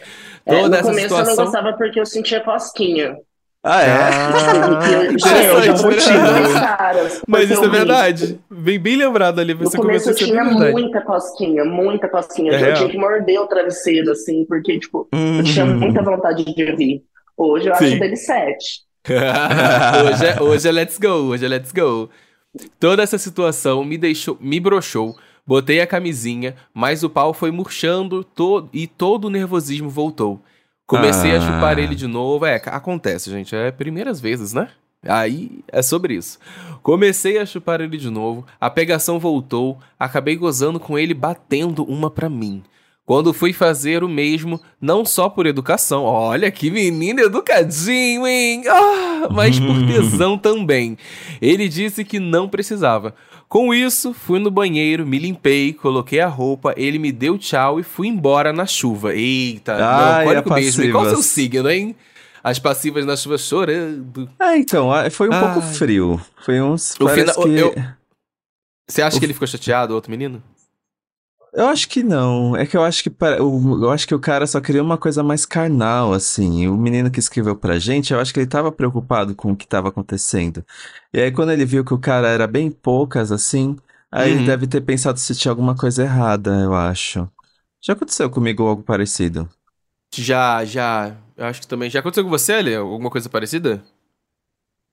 É, Toda no essa começo eu não situação. gostava porque eu sentia cosquinha. Ah, é? Ah, Eu- *laughs* eu interessante, já tinha verdade. dois caras, Mas isso é verdade. Vem bem lembrado ali, No você começo começou eu tinha bem verdade. muita cosquinha, muita cosquinha. É eu real? tinha que morder o travesseiro, assim, porque, tipo, eu tinha Hum. muita vontade de ouvir. Hoje eu Sim. acho dele sete. *laughs* hoje, é, hoje é let's go, hoje é let's go. Toda essa situação me deixou, me broxou. Botei a camisinha, mas o pau foi murchando to- e todo o nervosismo voltou. Comecei a Ah. chupar ele de novo. É, acontece, gente. É primeiras vezes, né? Aí é sobre isso. Comecei a chupar ele de novo, a pegação voltou, acabei gozando com ele batendo uma pra mim. Quando fui fazer o mesmo, não só por educação, olha que menino educadinho, hein? Ah, mas por *laughs* tesão também. Ele disse que não precisava. Com isso, fui no banheiro, me limpei, coloquei a roupa, ele me deu tchau e fui embora na chuva. Eita, Ai, melancólico a mesmo. E qual o seu signo, hein? As passivas na chuva chorando. Ah, então, ah, foi um pouco Ai. frio. Foi uns. O final- que... eu- Você acha O- que ele ficou chateado, o outro menino? Eu acho que não. É que eu acho que para- o- eu acho que o cara só queria uma coisa mais carnal, assim. O menino que escreveu pra gente, eu acho que ele tava preocupado com o que tava acontecendo. E aí quando ele viu que o cara era bem poucas, assim, aí Uhum. ele deve ter pensado se tinha alguma coisa errada, eu acho. Já aconteceu comigo algo parecido. Já, já. Eu acho que também. Já aconteceu com você, Ali? Alguma coisa parecida?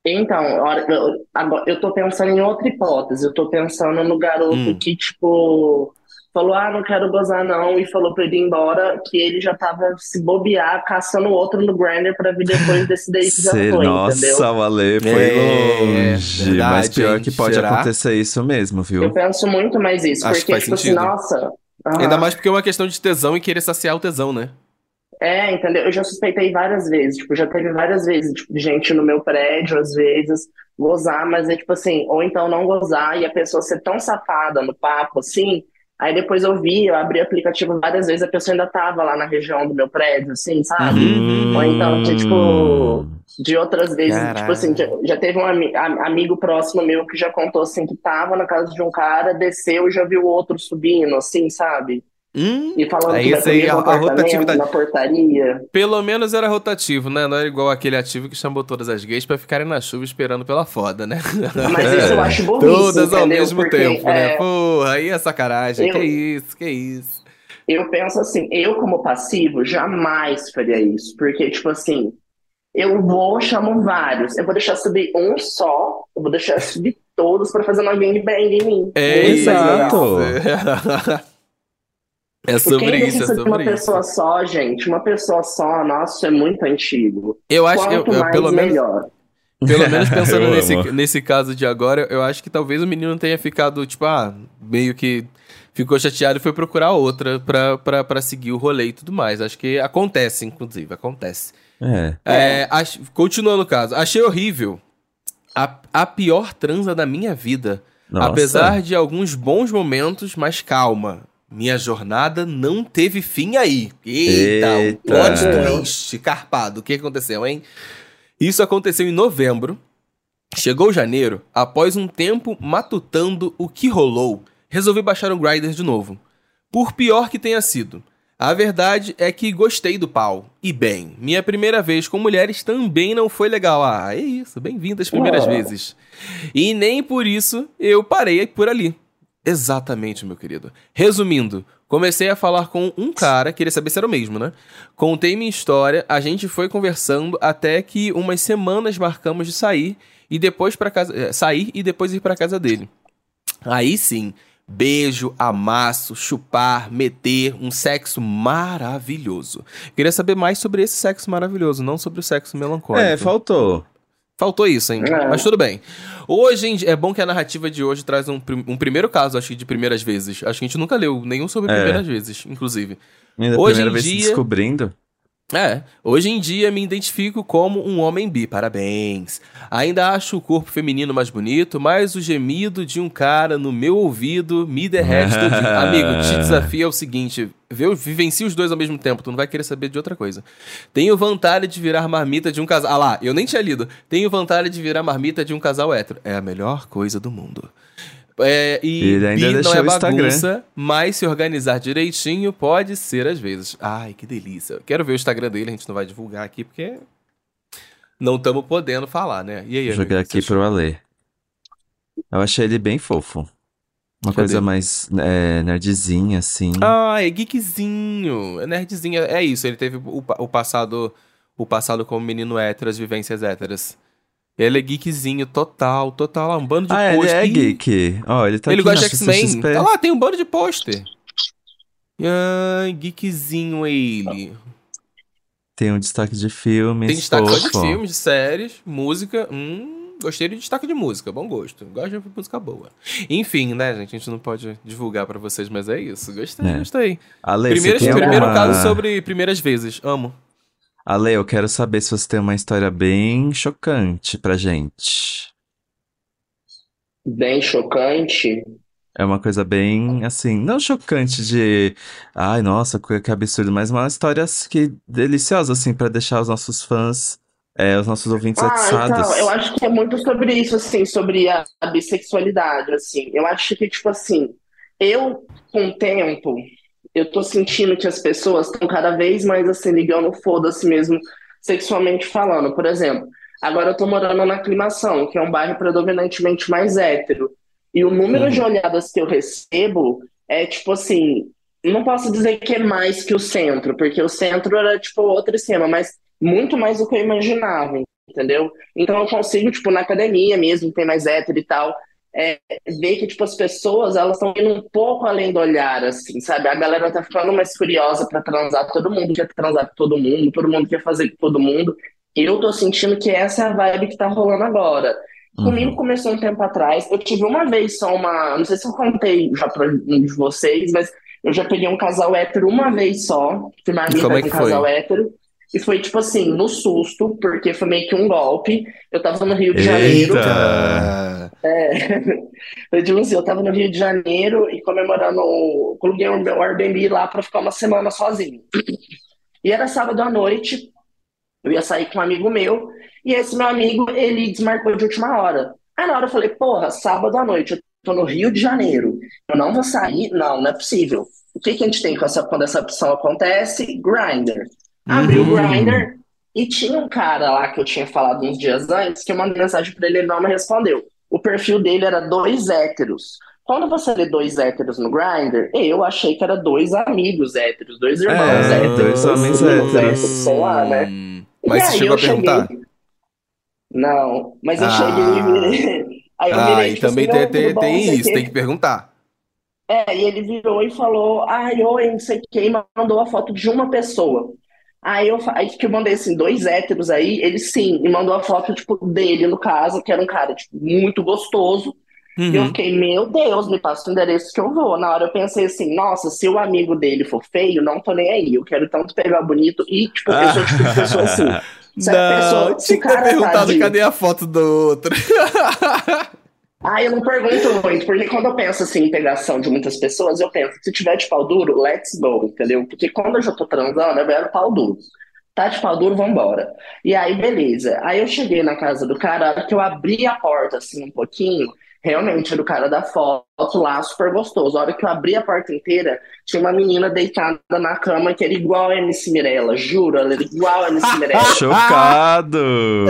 Então, eu, agora, eu tô pensando em outra hipótese. Eu tô pensando no garoto Hum. que, tipo, falou, ah, não quero gozar não, e falou pra ele ir embora, que ele já tava se bobear, caçando outro no Grindr pra vir depois desse daí que já Cê- foi, nossa, entendeu? Ale foi É, longe. verdade, Mas pior hein? que pode Será? acontecer isso mesmo, Eu viu? penso muito mais isso, Acho que porque, faz tipo assim, sentido. nossa. aham. Ainda mais porque é uma questão de tesão e querer saciar o tesão, né? É, entendeu? Eu já suspeitei várias vezes, tipo, já teve várias vezes, tipo, de gente no meu prédio, às vezes, gozar, mas é tipo assim, ou então não gozar e a pessoa ser tão safada no papo, assim, aí depois eu vi, eu abri o aplicativo várias vezes, a pessoa ainda tava lá na região do meu prédio, assim, sabe? Uhum. Ou então, tipo, de outras vezes, Caralho. tipo assim, já, já teve um ami- amigo próximo meu que já contou, assim, que tava na casa de um cara, desceu e já viu o outro subindo, assim, sabe? Hum, E falando É isso aí, a- a apartamento, rotatividade. na portaria. pelo menos era rotativo, né? Não era igual aquele ativo que chamou todas as gays pra ficarem na chuva esperando pela foda, né? Mas isso eu acho *laughs* burrice, Todas ao entendeu? mesmo Porque, tempo, né? é, Porra, aí é sacanagem. Eu- Que isso, que isso. eu penso assim, eu como passivo jamais faria isso, porque, tipo assim, eu vou, chamo vários, eu vou deixar subir um só, eu vou deixar subir *laughs* todos pra fazer uma gangbang em mim. É Exato. *laughs* É sobre quem isso, é de uma sobre isso. pessoa só, gente, uma pessoa só, nossa, é muito antigo. Eu acho que, eu, Quanto eu- mais, pelo menos, melhor. Pelo menos *laughs* pensando nesse, nesse caso de agora, eu acho que talvez o menino tenha ficado, tipo, ah, meio que ficou chateado e foi procurar outra pra, pra, pra seguir o rolê e tudo mais. Acho que acontece, inclusive, acontece. É. É, ach- continuando o caso, achei horrível. A, a pior transa da minha vida. Nossa. Apesar de alguns bons momentos, mas calma. Minha jornada não teve fim aí. Eita, Eita. o plot twist, carpado. O que aconteceu, hein? Isso aconteceu em novembro. Chegou janeiro, após um tempo matutando o que rolou, resolvi baixar o Grindr de novo. Por pior que tenha sido. A verdade é que gostei do pau. E bem, minha primeira vez com mulheres também não foi legal. Ah, é isso, bem-vindo às primeiras Ah. vezes. E nem por isso eu parei por ali. Exatamente, meu querido. Resumindo, comecei a falar com um cara, queria saber se era o mesmo, né? Contei minha história, a gente foi conversando até que umas semanas marcamos de sair e depois para casa, eh, sair e depois ir para casa dele. Aí sim, beijo, amasso, chupar, meter, um sexo maravilhoso. Queria saber mais sobre esse sexo maravilhoso, não sobre o sexo melancólico. É, faltou. Faltou isso, hein? É. Mas tudo bem. Hoje, em é bom que a narrativa de hoje traz um, um primeiro caso, acho que de primeiras vezes. Acho que a gente nunca leu nenhum sobre É. primeiras vezes, inclusive. Ainda Hoje primeira em vez dia- descobrindo. É, hoje em dia me identifico como um homem bi, parabéns. Ainda acho o corpo feminino mais bonito, mas o gemido de um cara no meu ouvido me derrete todinho. *laughs* Amigo, te desafio é o seguinte, vê, vivencie os dois ao mesmo tempo, tu não vai querer saber de outra coisa. Tenho vontade de virar marmita de um casal... Ah lá, eu nem tinha lido. Tenho vontade de virar marmita de um casal hétero. É a melhor coisa do mundo. É, e Ele ainda bi não é bagunça, mas se organizar direitinho pode ser às vezes. Ai, que delícia. Quero ver o Instagram dele, a gente não vai divulgar aqui porque não estamos podendo falar, né? E aí, Vou jogar aqui pro Ale. Eu achei ele bem fofo. Uma Cadê? coisa mais é, nerdzinha, assim. Ah, é geekzinho, é nerdzinho. É isso, ele teve o, o passado o passado como menino hétero, as vivências héteras. Ele é geekzinho total, total. Um bando de Ah, ele pôster. é Ih, geek. Ó, ele tá ele gosta de X-Men. Tá lá, tem um bando de pôster. Geekzinho ele. Tem um destaque de filmes. Tem destaque de filmes, de séries, música. Hum, gostei de destaque de música, bom gosto. Gosto de música boa. Enfim, né, gente? A gente não pode divulgar pra vocês, mas é isso. Gostei, É. gostei. Ale, primeiro alguma... caso sobre primeiras vezes. Amo. Ale, eu quero saber se você tem uma história bem chocante pra gente. Bem chocante. É uma coisa bem, assim, não chocante de, ai, nossa, que que absurdo, mas uma história que deliciosa, assim, pra deixar os nossos fãs, é, os nossos ouvintes Ah, atiçados. então, eu acho que é muito sobre isso, assim, sobre a, a bissexualidade, assim. Eu acho que, tipo assim, eu, com o tempo, eu tô sentindo que as pessoas estão cada vez mais, assim, ligando foda-se mesmo, sexualmente falando. Por exemplo, agora eu tô morando na Aclimação, que é um bairro predominantemente mais hétero. E o número de olhadas que eu recebo é, tipo assim, não posso dizer que é mais que o centro, porque o centro era, tipo, outro esquema, mas muito mais do que eu imaginava, entendeu? Então eu consigo, tipo, na academia mesmo, tem mais hétero e tal, é, ver que, tipo, as pessoas, elas estão indo um pouco além do olhar, assim, sabe? A galera tá ficando mais curiosa pra transar, todo mundo quer transar com todo mundo, todo mundo quer fazer com todo mundo. E eu tô sentindo que essa é a vibe que tá rolando agora. Comigo Uhum. começou um tempo atrás, eu tive uma vez só uma, não sei se eu contei já pra um de vocês, mas eu já peguei um casal hétero uma vez só, fui marmita como é que um casal foi? hétero, e foi tipo assim, no susto, porque foi meio que um golpe. Eu tava no Rio de Janeiro, Eita! é, *laughs* eu digo assim, eu tava no Rio de Janeiro e comemorando, coloquei o meu Airbnb lá pra ficar uma semana sozinho. E era sábado à noite, eu ia sair com um amigo meu, e esse meu amigo, ele desmarcou de última hora. Aí na hora eu falei, porra, sábado à noite, eu tô no Rio de Janeiro, eu não vou sair? Não, não é possível. O que que a gente tem essa, quando essa opção acontece? Grindr. Abri o Uhum. Grindr e tinha um cara lá que eu tinha falado uns dias antes, que eu mandei mensagem pra ele, ele não me respondeu. O perfil dele era dois héteros. Quando você lê dois héteros no Grindr, eu achei que era dois amigos héteros, dois irmãos É, héteros, dois primos héteros. sei lá, né? Hum. E Mas você aí chegou a perguntar? cheguei. Não, mas eu Ah. cheguei e. *laughs* Aí eu Ah, virei, e tipo também assim, tem, "Oi, tem, bom?" tem o isso, quê. tem que perguntar. É, e ele virou e falou, ai, oi, não sei o que, e mandou a foto de uma pessoa. Aí eu aí que eu mandei assim, dois héteros aí, ele sim, e mandou a foto, tipo, dele, no caso, que era um cara, tipo, muito gostoso. E eu Uhum. fiquei, meu Deus, me passa o endereço que eu vou. Na hora eu pensei assim, nossa, se o amigo dele for feio, não tô nem aí. Eu quero tanto pegar bonito e, tipo, eu sou tipo de pessoa assim. *laughs* Se a Não, pessoa, se tinha o que ter tá perguntado de- cadê a foto do outro. *laughs* Ah, eu não pergunto muito, porque quando eu penso assim em pegação de muitas pessoas, eu penso, se tiver de pau duro, let's go, entendeu? Porque quando eu já tô transando, eu quero pau duro. Tá de pau duro, vambora. E aí, beleza. Aí eu cheguei na casa do cara, a hora que eu abri a porta assim um pouquinho, realmente era o cara da foto lá, super gostoso. A hora que eu abri a porta inteira, tinha uma menina deitada na cama que era igual a MC Mirella, juro, ela era igual a MC *laughs* Mirella. Chocado!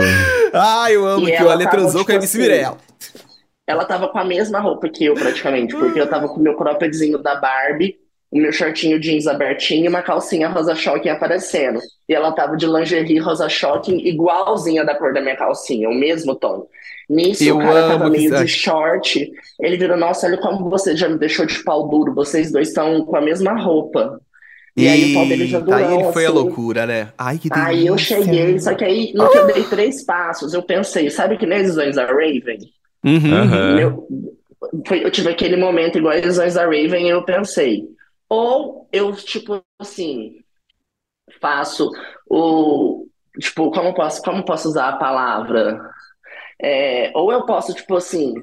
ah, eu amo E que o Ale transou tipo com a MC assim, Mirella. Ela tava com a mesma roupa que eu, praticamente, porque eu tava com o meu croppedzinho da Barbie, o meu shortinho jeans abertinho e uma calcinha rosa shocking aparecendo. E ela tava de lingerie rosa shocking, igualzinha da cor da minha calcinha, o mesmo tom. Nisso, Eu o cara tava meio de short, ele virou, nossa, olha como você já me deixou de pau duro, vocês dois estão com a mesma roupa. E aí o pau dele já Eita, aí durou, ele foi a assim. loucura, né? Ai, que delícia. Aí eu cheguei, só que aí, no que eu dei três passos, eu pensei, sabe que nem visões da Raven? Uhum. Aham. Meu, foi- eu tive aquele momento igual as visões da Raven e eu pensei, ou eu, tipo assim, faço o. Tipo, como posso, como posso usar a palavra? É, ou eu posso, tipo assim,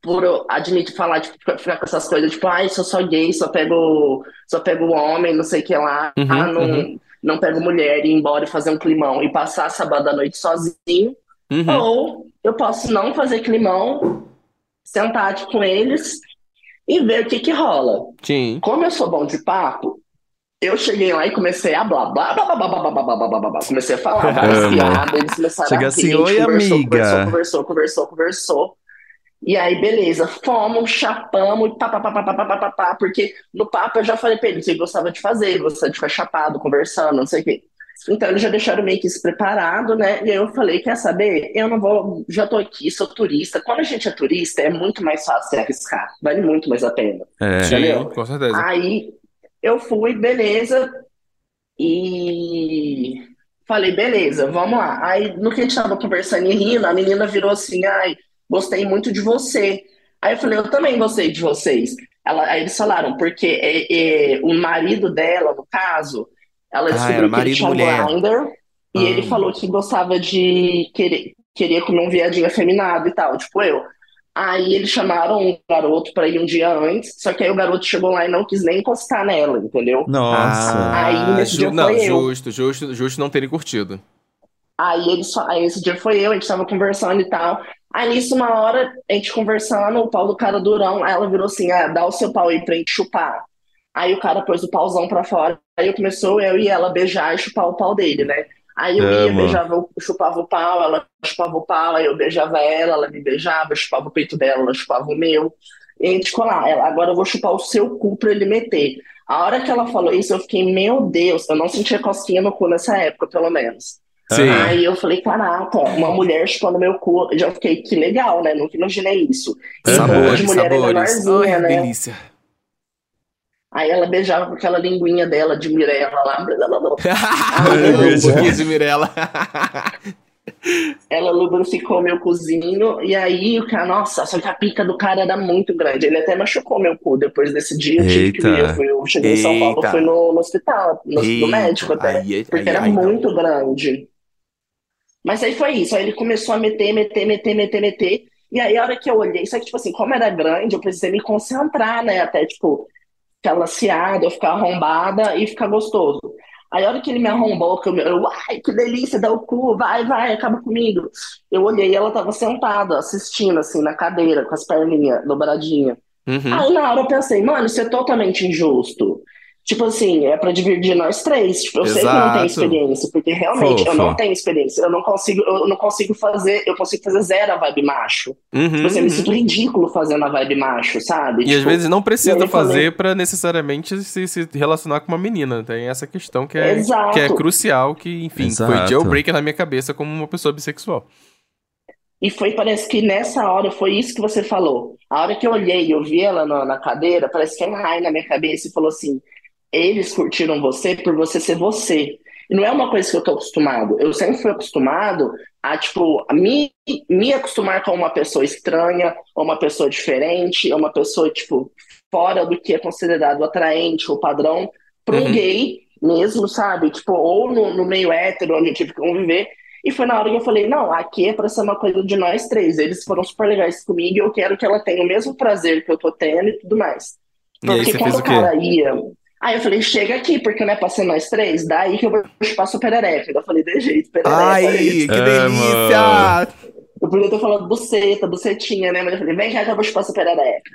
por eu admitir falar, tipo, ficar com essas coisas, tipo, ai, sou só gay, só pego, só pego homem, não sei o que lá, Uhum, ah, não, uhum. não pego mulher, ir embora e fazer um climão e passar sábado à noite sozinho, Uhum. ou eu posso não fazer climão, sentar tipo, com eles e ver o que que rola. Sim. Como eu sou bom de papo, eu cheguei lá e comecei a blá blá blá blá blá blá blá blá blá blá blá blá. Comecei a falar *laughs* várias piadas, eles começaram Chega a assim, a gente "Oi, conversou, amiga." Conversou, conversou, conversou, conversou. E aí, beleza, fomos, chapamos, pá, pá, pá, pá, pá, pá, pá, pá, porque no papo eu já falei pra que eu gostava de fazer, gostava de ficar chapado, conversando, não sei o quê. Então eles já deixaram meio que isso preparado, né? E aí eu falei, quer saber? Eu não vou, já tô aqui, sou turista. Quando a gente é turista, é muito mais fácil se arriscar, vale muito mais a pena. É. Sim, Entendeu? com certeza. Aí eu fui, beleza, e falei, beleza, vamos lá. Aí no que a gente tava conversando e rindo, a menina virou assim, ai, gostei muito de você. Aí eu falei, eu também gostei de vocês. Ela, aí eles falaram, porque é, é, o marido dela, no caso, ela Ah, descobriu era que ele tinha um marido-mulher. Grindr, e ele Ah. falou que gostava de querer, queria comer um viadinho afeminado e tal, tipo eu. Aí eles chamaram um garoto pra ir um dia antes, só que aí o garoto chegou lá e não quis nem encostar nela, entendeu? Nossa. Aí, Ah, nesse ju- dia não, foi eu. justo, justo, justo não terem curtido. Aí ele só, aí esse dia foi eu, a gente tava conversando e tal. Aí nisso, uma hora, a gente conversando, o pau do cara durão, aí ela virou assim, ah, dá o seu pau aí pra gente chupar. Aí o cara pôs o pauzão pra fora, aí começou eu e ela beijar e chupar o pau dele, né? Aí eu ia, Amo. beijava, chupava o pau, ela chupava o pau, aí eu beijava ela, ela me beijava, eu chupava o peito dela, ela chupava o meu. E a gente ficou lá, ela, agora eu vou chupar o seu cu pra ele meter. A hora que ela falou isso, eu fiquei, meu Deus, eu não sentia cosquinha no cu nessa época, pelo menos. Sim. Aí eu falei, caraca, uma mulher chupando meu cu. Eu já fiquei, que legal, né? Nunca imaginei isso. Sabores, mulher é sabores. menorzinha, Ai, né? delícia. Aí ela beijava com aquela linguinha dela de Mirella lá. blá, blá, blá. Um pouquinho de Mirella. Ela lubrificou meu cozinho. E aí, o cara, nossa, só que a pica do cara era muito grande. Ele até machucou meu cu. Depois desse dia, eu tive que ir. Eita. Eu, fui, eu cheguei em São Paulo, Eita. fui no, no hospital, no, no Eita, médico até. aí- Porque aí- era aí não. muito grande. Mas aí foi isso. Aí ele começou a meter, meter, meter, meter, meter. E aí, a hora que eu olhei, só que, tipo assim, como era grande, eu precisei me concentrar, né? Até, tipo, ficar laceada, eu ficar arrombada e ficar gostoso. Aí, a hora que ele me arrombou, que eu, eu ai, que delícia, dá o cu, vai, vai, acaba comigo. Eu olhei e ela tava sentada, assistindo, assim, na cadeira, com as perninhas dobradinhas. Uhum. Aí na hora eu pensei, mano, isso é totalmente injusto. Tipo assim, é pra dividir nós três. Tipo, eu sei que eu não Exato. tenho experiência, porque realmente eu Fofo. não tenho experiência. Eu não consigo, eu não consigo fazer, eu consigo fazer zero a vibe macho. Uhum, Tipo assim, eu me uhum. sinto ridículo fazendo a vibe macho, sabe? E às Tipo, vezes não precisa eu fazer pra necessariamente se, se relacionar com uma menina. Tem essa questão que é, Exato. que é crucial, que, enfim, foi Exato. jailbreaker na minha cabeça como uma pessoa bissexual. E foi, parece que nessa hora, foi isso que você falou. A hora que eu olhei e eu vi ela na, na cadeira, parece que ela raio na minha cabeça e falou assim: eles curtiram você por você ser você. E não é uma coisa que eu tô acostumado. Eu sempre fui acostumado a, tipo, a me, me acostumar com uma pessoa estranha, ou uma pessoa diferente, ou uma pessoa, tipo, fora do que é considerado atraente ou padrão, para um Uhum. gay mesmo, sabe? Tipo, ou no, no meio hétero, onde eu tive que conviver. E foi na hora que eu falei, não, aqui é pra ser uma coisa de nós três. Eles foram super legais comigo e eu quero que ela tenha o mesmo prazer que eu tô tendo e tudo mais. E aí Porque quando o o cara ia. Aí eu falei, chega aqui, porque não é pra ser nós três, daí que eu vou chupar sua perereca. Eu falei, de jeito, perereca. Ai, que Amo. delícia! Eu podia ter falado buceta, bucetinha, né? Mas eu falei, vem cá que eu vou chupar sua perereca.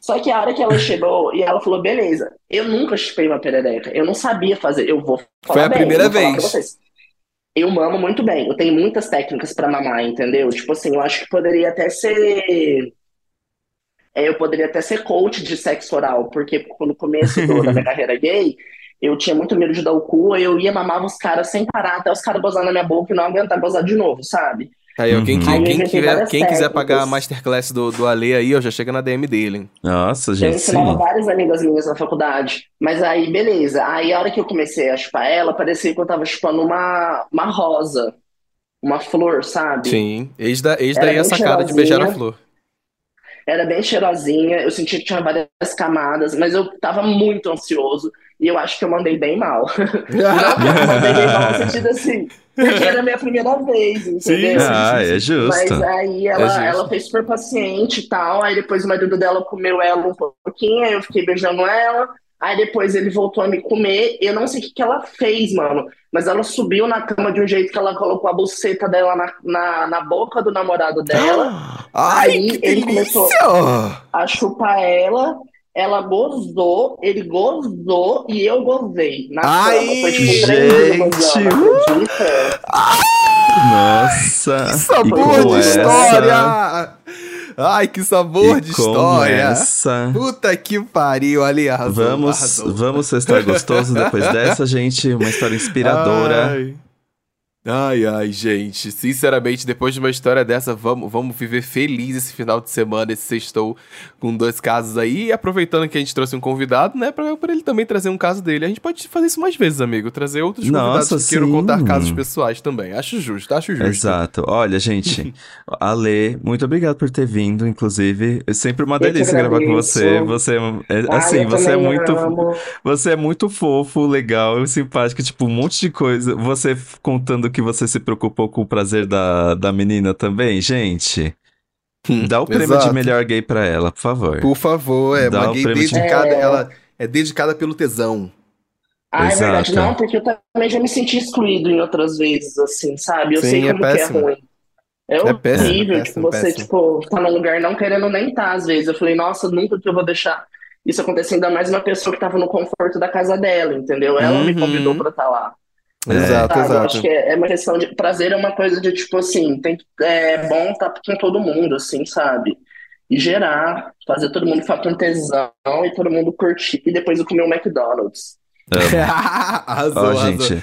Só que a hora que ela chegou e ela falou, beleza, eu nunca chupei uma perereca, eu não sabia fazer, eu vou falar Foi a bem, primeira vez. pra vocês. Eu mamo muito bem, eu tenho muitas técnicas pra mamar, entendeu? Tipo assim, eu acho que poderia até ser. É, eu poderia até ser coach de sexo oral, porque no começo do- da minha *laughs* carreira gay, eu tinha muito medo de dar o cu, eu ia mamar os caras sem parar, até os caras gozar na minha boca e não aguentar gozar de novo, sabe? Aí, ó, quem, Uhum. quem, Aí eu quem inventei quiser, quem quiser pagar a masterclass do, do Ale aí, ó, já chega na DM dele. hein? Nossa, Eu gente, ensinava sim. várias amigas minhas na faculdade. Mas aí, beleza. Aí, a hora que eu comecei a chupar ela, parecia que eu tava chupando uma, uma rosa. Uma flor, sabe? Sim. Eis, da, eis daí a bem sacada de beijar a flor. Era bem cheirosinha, eu senti que tinha várias camadas, mas eu tava muito ansioso e eu acho que eu mandei bem mal. *laughs* Não que eu mandei bem mal no sentido assim, porque era a minha primeira vez, entendeu? Sim, ah, é justo. Mas aí É ela, justo. ela foi super paciente e tal, aí depois o marido dela comeu ela um pouquinho, aí eu fiquei beijando ela, aí depois ele voltou a me comer, eu não sei o que, que ela fez, mano, mas ela subiu na cama de um jeito que ela colocou a buceta dela na, na, na boca do namorado dela, *gasps* Ai, Aí que ele delícia! começou- a chupar ela, ela gozou, ele gozou e eu gozei na Ai, cama. Foi tipo três gente, gozando, acredita? Nossa. Que sabor de essa- história! Ai, que sabor e de história! essa- Puta que pariu, ali arrasou, Vamos, arrasou. vamos sextar gostoso depois *laughs* dessa, gente. Uma história inspiradora. Ai. Ai, ai, gente. Sinceramente, depois de uma história dessa, vamos, vamos viver feliz esse final de semana, esse sextou com dois casos aí. E aproveitando que a gente trouxe um convidado, né, pra, pra ele também trazer um caso dele. A gente pode fazer isso mais vezes, amigo. Trazer outros convidados Nossa, que queiram contar casos pessoais também. Acho justo, acho justo. Exato. Olha, gente, *laughs* Ale, muito obrigado por ter vindo, inclusive. É sempre uma delícia gravar com você. Você é, é- Ai, assim, você é muito amo. você é muito fofo, legal, simpático, tipo, um monte de coisa. Você contando que você se preocupou com o prazer da, da menina também, gente. Dá o prêmio de Exato. melhor gay pra ela, por favor. Por favor, é Dá uma gay prêmio de- dedicada, É. ela é dedicada pelo tesão. Ah, é verdade. Exato. Não, porque eu também já me senti excluído em outras vezes, assim, sabe? Eu Sim, sei é como que é ruim. É É péssimo, horrível, péssimo, tipo, você, péssimo. tipo, tá num lugar não querendo nem estar, às vezes. Eu falei, nossa, nunca que eu vou deixar isso acontecer, ainda mais uma pessoa que tava no conforto da casa dela, entendeu? Ela me Uhum. convidou pra estar lá. É. Exato? Eu exato. acho que é é uma questão de prazer, é uma coisa de tipo assim, tem que é bom estar com todo mundo, assim, sabe? E gerar, fazer todo mundo ficar com tesão e todo mundo curtir e depois eu comer um McDonald's. *laughs* arrasou, Ó, arrasou. gente,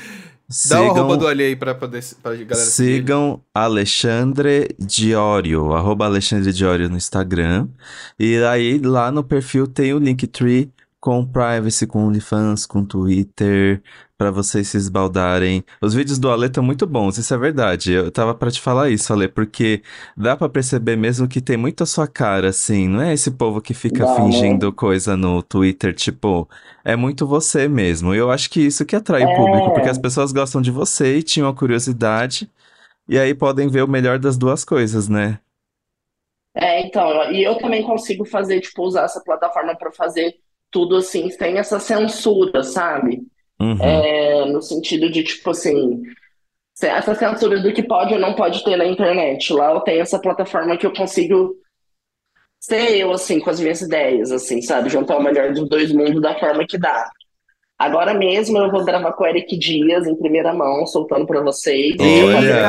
Dá o arroba sigam, do Ali aí pra, poder, pra galera seguir. sigam Alexandre Diorio, arroba Alexandre Diorio no Instagram. E aí, lá no perfil tem o Linktree com privacy, com OnlyFans, com Twitter, pra vocês se esbaldarem. Os vídeos do Ale estão muito bons, isso é verdade. Eu tava pra te falar isso, Ale, porque dá pra perceber mesmo que tem muito a sua cara, assim. Não é esse povo que fica Dá, né? fingindo coisa no Twitter, tipo, é muito você mesmo. Eu acho que isso que atrai o É. público, porque as pessoas gostam de você e tinham a curiosidade. E aí podem ver o melhor das duas coisas, né? É, então, e eu também consigo fazer, tipo, usar essa plataforma pra fazer tudo assim, sem essa censura, sabe? Uhum. É, no sentido de, tipo assim, se- essa censura do que pode ou não pode ter na internet. Lá eu tenho essa plataforma que eu consigo ser eu, assim, com as minhas ideias, assim, sabe? Juntar o melhor dos dois mundos da forma que dá. Agora mesmo eu vou gravar com o Eric Dias em primeira mão, soltando pra vocês. Olha!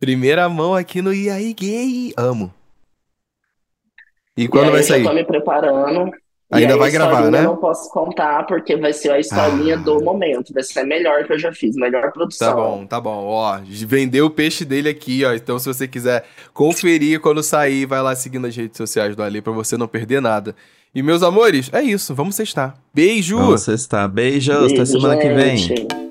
Primeira mão aqui no E aí Gay. Amo. E E quando aí vai eu sair? tô me preparando. E Ainda aí vai gravar, né? eu não posso contar, porque vai ser a historinha Ah. do momento. Vai ser a melhor que eu já fiz, melhor produção. Tá bom, tá bom. Ó, vendeu o peixe dele aqui, ó. Então, se você quiser conferir quando sair, vai lá seguindo as redes sociais do Ali pra você não perder nada. E, meus amores, é isso. Vamos sextar. Beijo! Vamos estar. Beijos, até Beijo, semana que vem. gente.